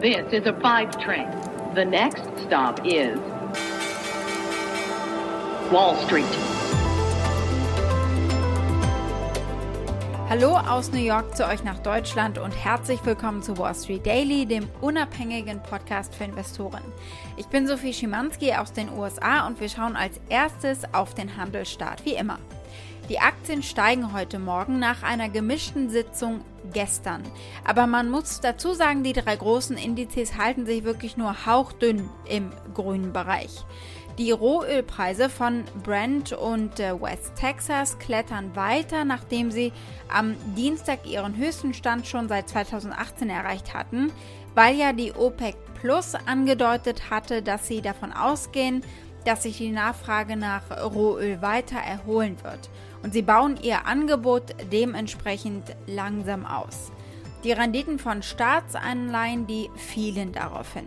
This is a five train. The next stop is Wall Street. Hallo aus New York zu euch nach Deutschland und herzlich willkommen zu Wall Street Daily, dem unabhängigen Podcast für Investoren. Ich bin Sophie Schimanski aus den USA und wir schauen als erstes auf den Handelsstart, wie immer. Die Aktien steigen heute Morgen nach einer gemischten Sitzung gestern. Aber man muss dazu sagen, die drei großen Indizes halten sich wirklich nur hauchdünn im grünen Bereich. Die Rohölpreise von Brent und äh, West Texas klettern weiter, nachdem sie am Dienstag ihren höchsten Stand schon seit 2018 erreicht hatten, weil ja die OPEC Plus angedeutet hatte, dass sie davon ausgehen, dass sich die Nachfrage nach Rohöl weiter erholen wird und sie bauen ihr Angebot dementsprechend langsam aus. Die Renditen von Staatsanleihen, die fielen daraufhin.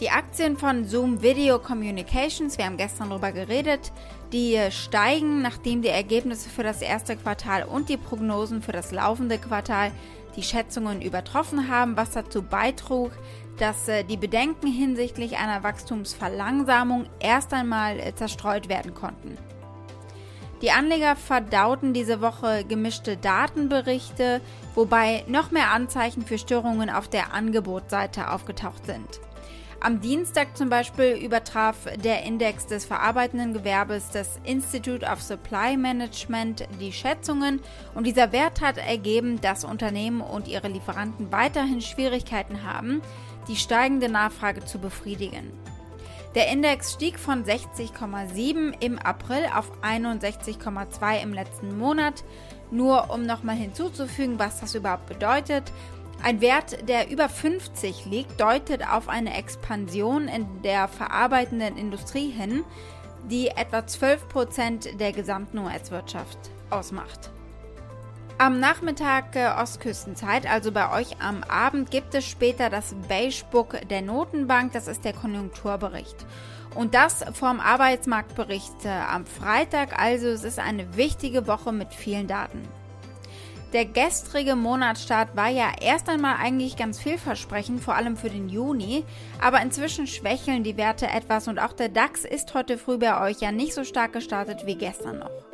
Die Aktien von Zoom Video Communications, wir haben gestern darüber geredet, die steigen, nachdem die Ergebnisse für das erste Quartal und die Prognosen für das laufende Quartal die Schätzungen übertroffen haben, was dazu beitrug, dass äh, die Bedenken hinsichtlich einer Wachstumsverlangsamung erst einmal äh, zerstreut werden konnten. Die Anleger verdauten diese Woche gemischte Datenberichte, wobei noch mehr Anzeichen für Störungen auf der Angebotsseite aufgetaucht sind. Am Dienstag zum Beispiel übertraf der Index des verarbeitenden Gewerbes des Institute of Supply Management die Schätzungen und dieser Wert hat ergeben, dass Unternehmen und ihre Lieferanten weiterhin Schwierigkeiten haben, die steigende Nachfrage zu befriedigen. Der Index stieg von 60,7 im April auf 61,2 im letzten Monat. Nur um nochmal hinzuzufügen, was das überhaupt bedeutet. Ein Wert, der über 50 liegt, deutet auf eine Expansion in der verarbeitenden Industrie hin, die etwa 12% der gesamten US-Wirtschaft ausmacht. Am Nachmittag äh, Ostküstenzeit, also bei euch am Abend, gibt es später das Beige Book der Notenbank, das ist der Konjunkturbericht. Und das vom Arbeitsmarktbericht äh, am Freitag, also es ist eine wichtige Woche mit vielen Daten. Der gestrige Monatsstart war ja erst einmal eigentlich ganz vielversprechend, vor allem für den Juni, aber inzwischen schwächeln die Werte etwas und auch der DAX ist heute früh bei euch ja nicht so stark gestartet wie gestern noch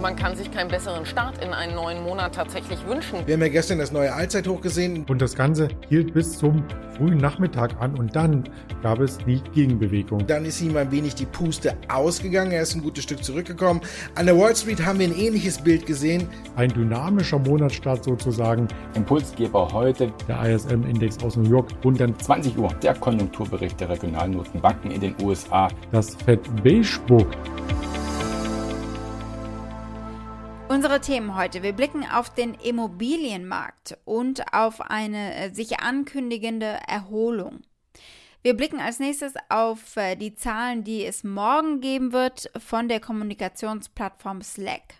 man kann sich keinen besseren Start in einen neuen Monat tatsächlich wünschen. Wir haben ja gestern das neue Allzeithoch gesehen. Und das Ganze hielt bis zum frühen Nachmittag an und dann gab es die Gegenbewegung. Dann ist ihm ein wenig die Puste ausgegangen. Er ist ein gutes Stück zurückgekommen. An der Wall Street haben wir ein ähnliches Bild gesehen. Ein dynamischer Monatsstart sozusagen. Impulsgeber heute der ISM-Index aus New York rund um 20 Uhr. Der Konjunkturbericht der Regionalnotenbanken in den USA. Das Fed Beige Book Unsere Themen heute. Wir blicken auf den Immobilienmarkt und auf eine äh, sich ankündigende Erholung. Wir blicken als nächstes auf äh, die Zahlen, die es morgen geben wird von der Kommunikationsplattform Slack.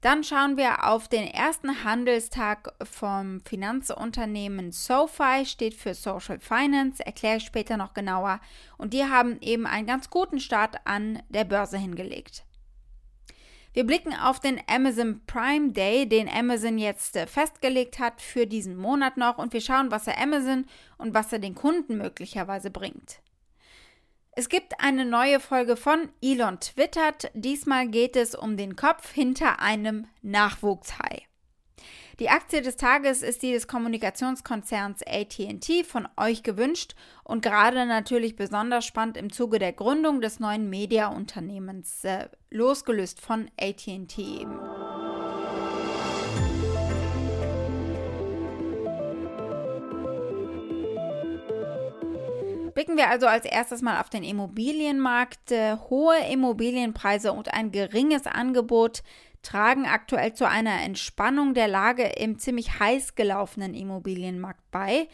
Dann schauen wir auf den ersten Handelstag vom Finanzunternehmen SoFi, steht für Social Finance, erkläre ich später noch genauer. Und die haben eben einen ganz guten Start an der Börse hingelegt. Wir blicken auf den Amazon Prime Day, den Amazon jetzt äh, festgelegt hat für diesen Monat noch und wir schauen, was er Amazon und was er den Kunden möglicherweise bringt. Es gibt eine neue Folge von Elon Twittert. Diesmal geht es um den Kopf hinter einem Nachwuchshai. Die Aktie des Tages ist die des Kommunikationskonzerns ATT von euch gewünscht und gerade natürlich besonders spannend im Zuge der Gründung des neuen Mediaunternehmens, äh, losgelöst von ATT eben. Blicken wir also als erstes mal auf den Immobilienmarkt. Äh, hohe Immobilienpreise und ein geringes Angebot tragen aktuell zu einer Entspannung der Lage im ziemlich heiß gelaufenen Immobilienmarkt bei.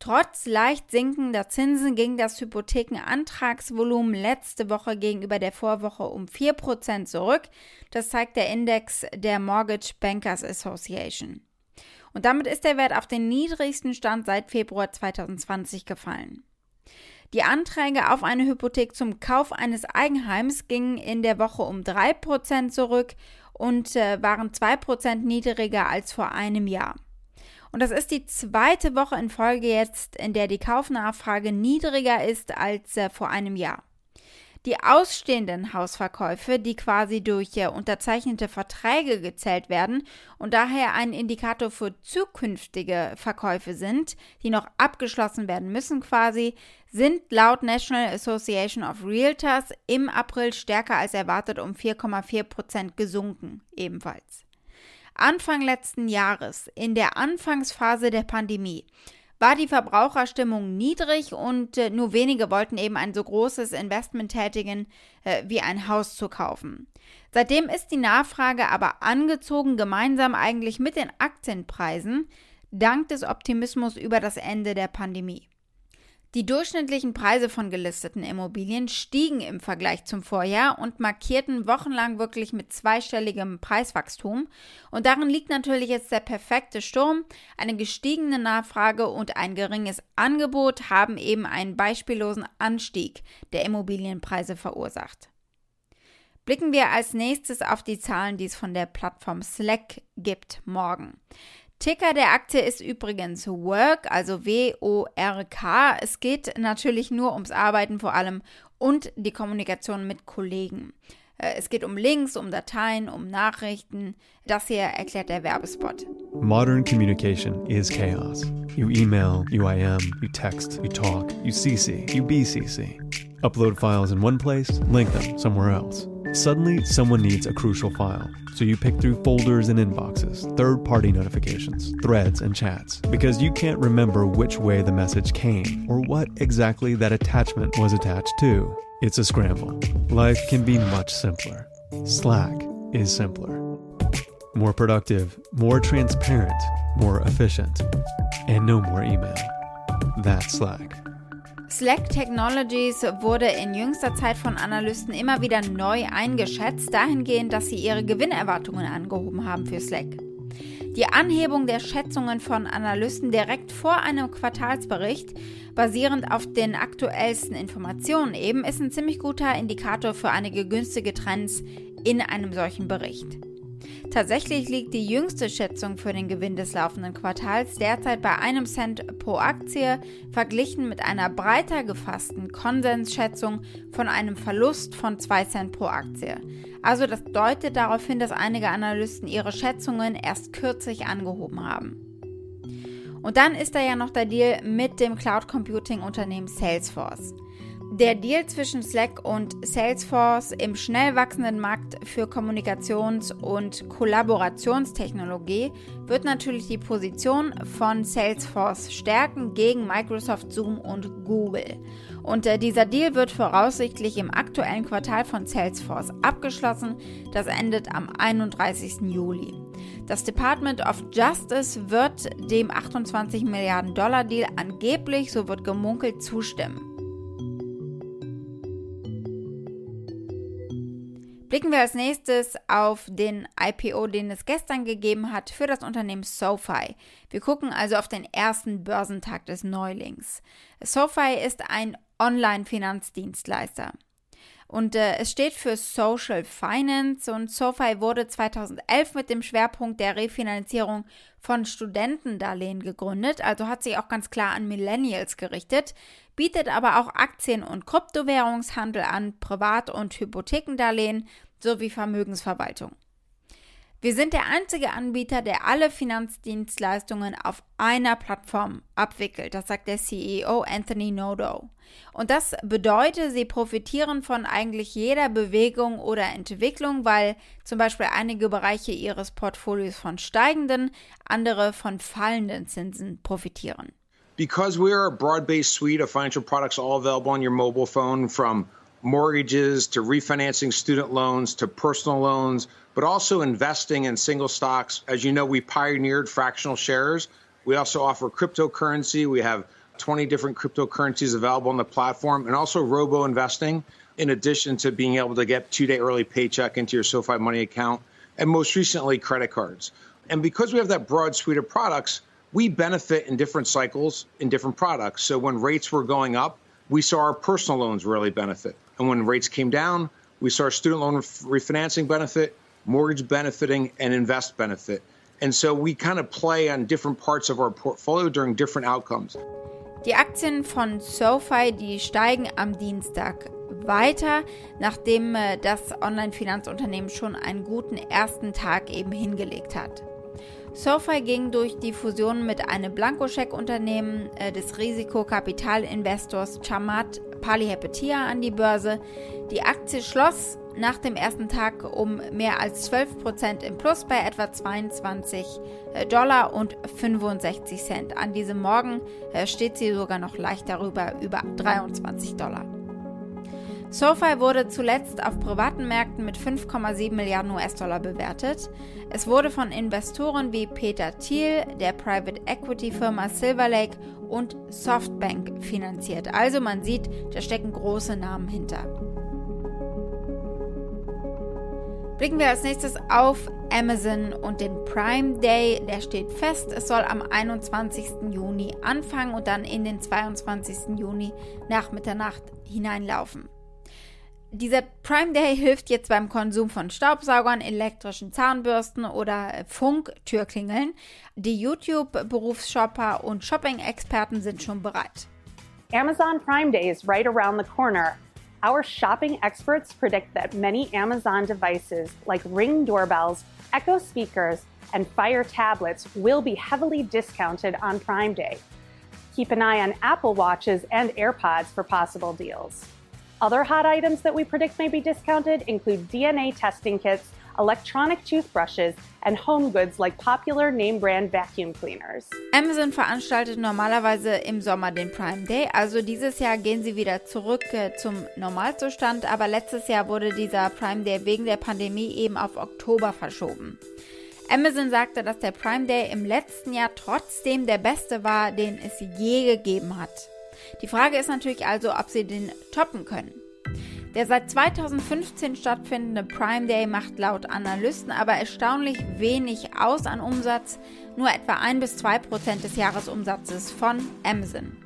Trotz leicht sinkender Zinsen ging das Hypothekenantragsvolumen letzte Woche gegenüber der Vorwoche um 4% zurück. Das zeigt der Index der Mortgage Bankers Association. Und damit ist der Wert auf den niedrigsten Stand seit Februar 2020 gefallen. Die Anträge auf eine Hypothek zum Kauf eines Eigenheims gingen in der Woche um 3% zurück und äh, waren 2% niedriger als vor einem Jahr. Und das ist die zweite Woche in Folge jetzt, in der die Kaufnachfrage niedriger ist als äh, vor einem Jahr. Die ausstehenden Hausverkäufe, die quasi durch äh, unterzeichnete Verträge gezählt werden und daher ein Indikator für zukünftige Verkäufe sind, die noch abgeschlossen werden müssen quasi, sind laut National Association of Realtors im April stärker als erwartet um 4,4 Prozent gesunken, ebenfalls. Anfang letzten Jahres, in der Anfangsphase der Pandemie, war die Verbraucherstimmung niedrig und äh, nur wenige wollten eben ein so großes Investment tätigen, äh, wie ein Haus zu kaufen. Seitdem ist die Nachfrage aber angezogen, gemeinsam eigentlich mit den Aktienpreisen, dank des Optimismus über das Ende der Pandemie. Die durchschnittlichen Preise von gelisteten Immobilien stiegen im Vergleich zum Vorjahr und markierten wochenlang wirklich mit zweistelligem Preiswachstum. Und darin liegt natürlich jetzt der perfekte Sturm. Eine gestiegene Nachfrage und ein geringes Angebot haben eben einen beispiellosen Anstieg der Immobilienpreise verursacht. Blicken wir als nächstes auf die Zahlen, die es von der Plattform Slack gibt morgen. Ticker der Aktie ist übrigens Work, also W-O-R-K. Es geht natürlich nur ums Arbeiten vor allem und die Kommunikation mit Kollegen. Äh, es geht um Links, um Dateien, um Nachrichten. Das hier erklärt der Werbespot. Modern communication is chaos. You email, you IM, you text, you talk, you CC, you BCC. Upload files in one place, link them somewhere else. Suddenly, someone needs a crucial file. So you pick through folders and inboxes, third party notifications, threads, and chats because you can't remember which way the message came or what exactly that attachment was attached to. It's a scramble. Life can be much simpler. Slack is simpler. More productive, more transparent, more efficient, and no more email. That's Slack. Slack Technologies wurde in jüngster Zeit von Analysten immer wieder neu eingeschätzt, dahingehend, dass sie ihre Gewinnerwartungen angehoben haben für Slack. Die Anhebung der Schätzungen von Analysten direkt vor einem Quartalsbericht, basierend auf den aktuellsten Informationen eben, ist ein ziemlich guter Indikator für einige günstige Trends in einem solchen Bericht. Tatsächlich liegt die jüngste Schätzung für den Gewinn des laufenden Quartals derzeit bei einem Cent pro Aktie, verglichen mit einer breiter gefassten Konsensschätzung von einem Verlust von 2 Cent pro Aktie. Also das deutet darauf hin, dass einige Analysten ihre Schätzungen erst kürzlich angehoben haben. Und dann ist da ja noch der Deal mit dem Cloud Computing Unternehmen Salesforce. Der Deal zwischen Slack und Salesforce im schnell wachsenden Markt für Kommunikations- und Kollaborationstechnologie wird natürlich die Position von Salesforce stärken gegen Microsoft, Zoom und Google. Und äh, dieser Deal wird voraussichtlich im aktuellen Quartal von Salesforce abgeschlossen. Das endet am 31. Juli. Das Department of Justice wird dem 28 Milliarden Dollar Deal angeblich, so wird gemunkelt, zustimmen. Blicken wir als nächstes auf den IPO, den es gestern gegeben hat für das Unternehmen SoFi. Wir gucken also auf den ersten Börsentag des Neulings. SoFi ist ein Online-Finanzdienstleister. Und äh, es steht für Social Finance und SoFi wurde 2011 mit dem Schwerpunkt der Refinanzierung von Studentendarlehen gegründet, also hat sich auch ganz klar an Millennials gerichtet, bietet aber auch Aktien- und Kryptowährungshandel an, Privat- und Hypothekendarlehen sowie Vermögensverwaltung. Wir sind der einzige Anbieter, der alle Finanzdienstleistungen auf einer Plattform abwickelt. Das sagt der CEO Anthony Nodo. Und das bedeutet, sie profitieren von eigentlich jeder Bewegung oder Entwicklung, weil zum Beispiel einige Bereiche ihres Portfolios von steigenden, andere von fallenden Zinsen profitieren. Because we are a broad-based suite of financial products all available on your mobile phone from mortgages to refinancing student loans to personal loans, but also investing in single stocks. As you know, we pioneered fractional shares. We also offer cryptocurrency. We have 20 different cryptocurrencies available on the platform and also robo investing, in addition to being able to get two day early paycheck into your SoFi money account, and most recently, credit cards. And because we have that broad suite of products, we benefit in different cycles in different products. So when rates were going up, we saw our personal loans really benefit. And when rates came down, we saw student loan refinancing benefit, mortgage benefiting, and invest benefit. And so we kind of play on different parts of our portfolio during different outcomes. Die Aktien von SoFi, die steigen am Dienstag weiter, nachdem äh, das Online-Finanzunternehmen schon einen guten ersten Tag eben hingelegt hat. SoFi ging durch die Fusion mit einem Blankoscheck-Unternehmen äh, des Risikokapitalinvestors Chamat Palihepetia an die Börse. Die Aktie schloss nach dem ersten Tag um mehr als 12% im Plus bei etwa 22 äh, Dollar und 65 Cent. An diesem Morgen äh, steht sie sogar noch leicht darüber, über 23 Dollar. SoFi wurde zuletzt auf privaten Märkten mit 5,7 Milliarden US-Dollar bewertet. Es wurde von Investoren wie Peter Thiel, der Private Equity Firma Silver Lake und Softbank finanziert. Also man sieht, da stecken große Namen hinter. Blicken wir als nächstes auf Amazon und den Prime Day. Der steht fest. Es soll am 21. Juni anfangen und dann in den 22. Juni nach Mitternacht hineinlaufen. Dieser Prime Day hilft jetzt beim Konsum von Staubsaugern, elektrischen Zahnbürsten oder Funktürklingeln. Die YouTube-Berufsshopper und Shopping-Experten sind schon bereit. Amazon Prime Day is right around the corner. Our shopping experts predict that many Amazon devices, like Ring doorbells, Echo speakers, and Fire tablets, will be heavily discounted on Prime Day. Keep an eye on Apple Watches and AirPods for possible deals. Other hot items that we predict may be discounted include DNA testing kits, electronic toothbrushes, and home goods like popular name brand vacuum cleaners. Amazon veranstaltet normalerweise im Sommer den Prime Day, also dieses Jahr gehen sie wieder zurück äh, zum Normalzustand, aber letztes Jahr wurde dieser Prime Day wegen der Pandemie eben auf Oktober verschoben. Amazon sagte, dass der Prime Day im letzten Jahr trotzdem der beste war, den es je gegeben hat. Die Frage ist natürlich also, ob sie den toppen können. Der seit 2015 stattfindende Prime Day macht laut Analysten aber erstaunlich wenig aus an Umsatz, nur etwa 1 bis 2 Prozent des Jahresumsatzes von Amazon.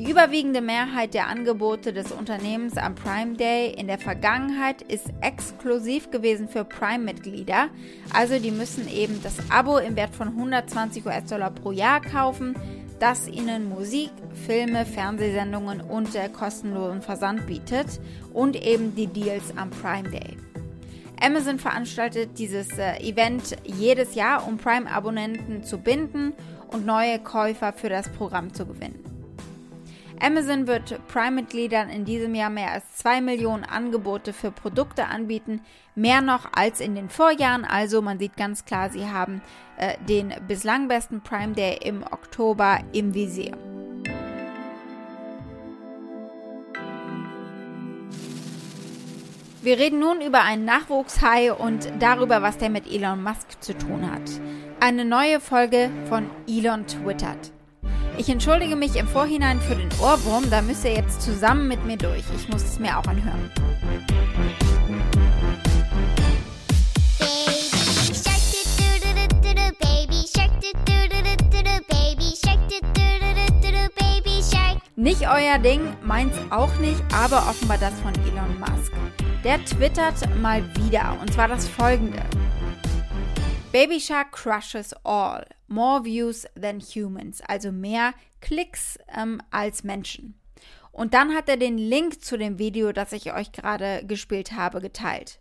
Die überwiegende Mehrheit der Angebote des Unternehmens am Prime Day in der Vergangenheit ist exklusiv gewesen für Prime-Mitglieder. Also die müssen eben das Abo im Wert von 120 US-Dollar pro Jahr kaufen, das ihnen Musik, Filme, Fernsehsendungen und der kostenlosen Versand bietet und eben die Deals am Prime Day. Amazon veranstaltet dieses äh, Event jedes Jahr, um Prime-Abonnenten zu binden und neue Käufer für das Programm zu gewinnen. Amazon wird Prime-Mitgliedern in diesem Jahr mehr als 2 Millionen Angebote für Produkte anbieten, mehr noch als in den Vorjahren. Also man sieht ganz klar, sie haben äh, den bislang besten Prime Day im Oktober im Visier. Wir reden nun über einen Nachwuchshai und darüber, was der mit Elon Musk zu tun hat. Eine neue Folge von Elon twittert. Ich entschuldige mich im Vorhinein für den Ohrwurm, da müsst ihr jetzt zusammen mit mir durch. Ich muss es mir auch anhören. Nicht euer Ding, meins auch nicht, aber offenbar das von Elon Musk. Der twittert mal wieder, und zwar das folgende. Baby Shark crushes all. More views than humans. Also mehr Klicks ähm, als Menschen. Und dann hat er den Link zu dem Video, das ich euch gerade gespielt habe, geteilt.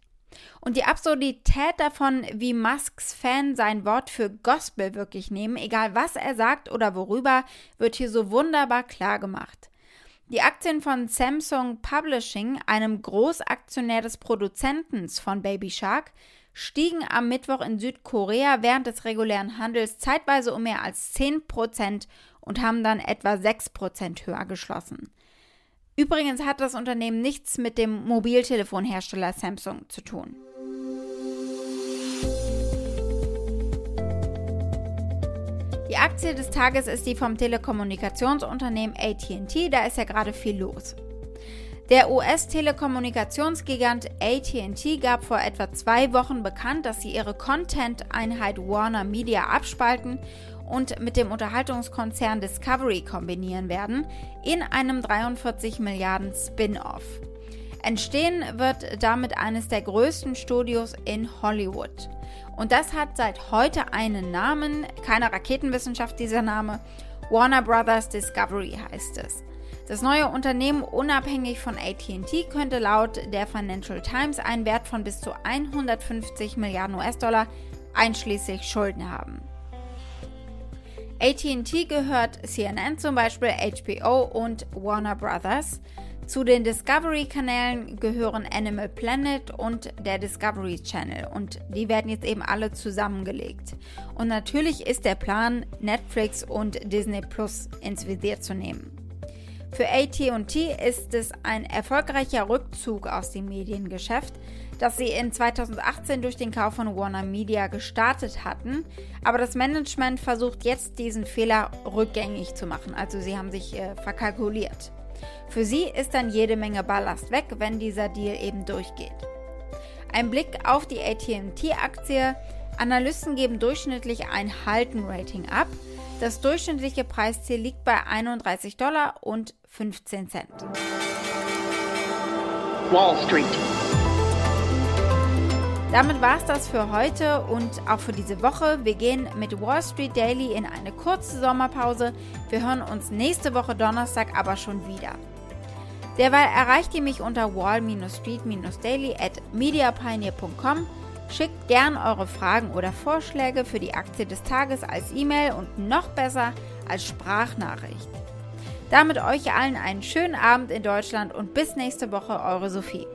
Und die Absurdität davon, wie Musks Fan sein Wort für Gospel wirklich nehmen, egal was er sagt oder worüber, wird hier so wunderbar klar gemacht. Die Aktien von Samsung Publishing, einem Großaktionär des Produzentens von Baby Shark, stiegen am Mittwoch in Südkorea während des regulären Handels zeitweise um mehr als 10% und haben dann etwa 6% höher geschlossen. Übrigens hat das Unternehmen nichts mit dem Mobiltelefonhersteller Samsung zu tun. Die Aktie des Tages ist die vom Telekommunikationsunternehmen ATT, da ist ja gerade viel los. Der US-Telekommunikationsgigant ATT gab vor etwa zwei Wochen bekannt, dass sie ihre Content-Einheit Warner Media abspalten und mit dem Unterhaltungskonzern Discovery kombinieren werden in einem 43 Milliarden Spin-off. Entstehen wird damit eines der größten Studios in Hollywood. Und das hat seit heute einen Namen, keine Raketenwissenschaft dieser Name, Warner Brothers Discovery heißt es. Das neue Unternehmen, unabhängig von ATT, könnte laut der Financial Times einen Wert von bis zu 150 Milliarden US-Dollar einschließlich Schulden haben. ATT gehört CNN zum Beispiel, HBO und Warner Brothers. Zu den Discovery-Kanälen gehören Animal Planet und der Discovery Channel und die werden jetzt eben alle zusammengelegt. Und natürlich ist der Plan, Netflix und Disney Plus ins Visier zu nehmen. Für ATT ist es ein erfolgreicher Rückzug aus dem Mediengeschäft, das sie in 2018 durch den Kauf von Warner Media gestartet hatten. Aber das Management versucht jetzt diesen Fehler rückgängig zu machen. Also sie haben sich äh, verkalkuliert. Für sie ist dann jede Menge Ballast weg, wenn dieser Deal eben durchgeht. Ein Blick auf die ATT-Aktie. Analysten geben durchschnittlich ein Halten-Rating ab. Das durchschnittliche Preisziel liegt bei 31 Dollar und 15 Cent. Wall Street. Damit war es das für heute und auch für diese Woche. Wir gehen mit Wall Street Daily in eine kurze Sommerpause. Wir hören uns nächste Woche Donnerstag aber schon wieder. Derweil erreicht ihr mich unter wall-street-daily at mediapioneer.com. Schickt gern eure Fragen oder Vorschläge für die Aktie des Tages als E-Mail und noch besser als Sprachnachricht. Damit euch allen einen schönen Abend in Deutschland und bis nächste Woche, eure Sophie.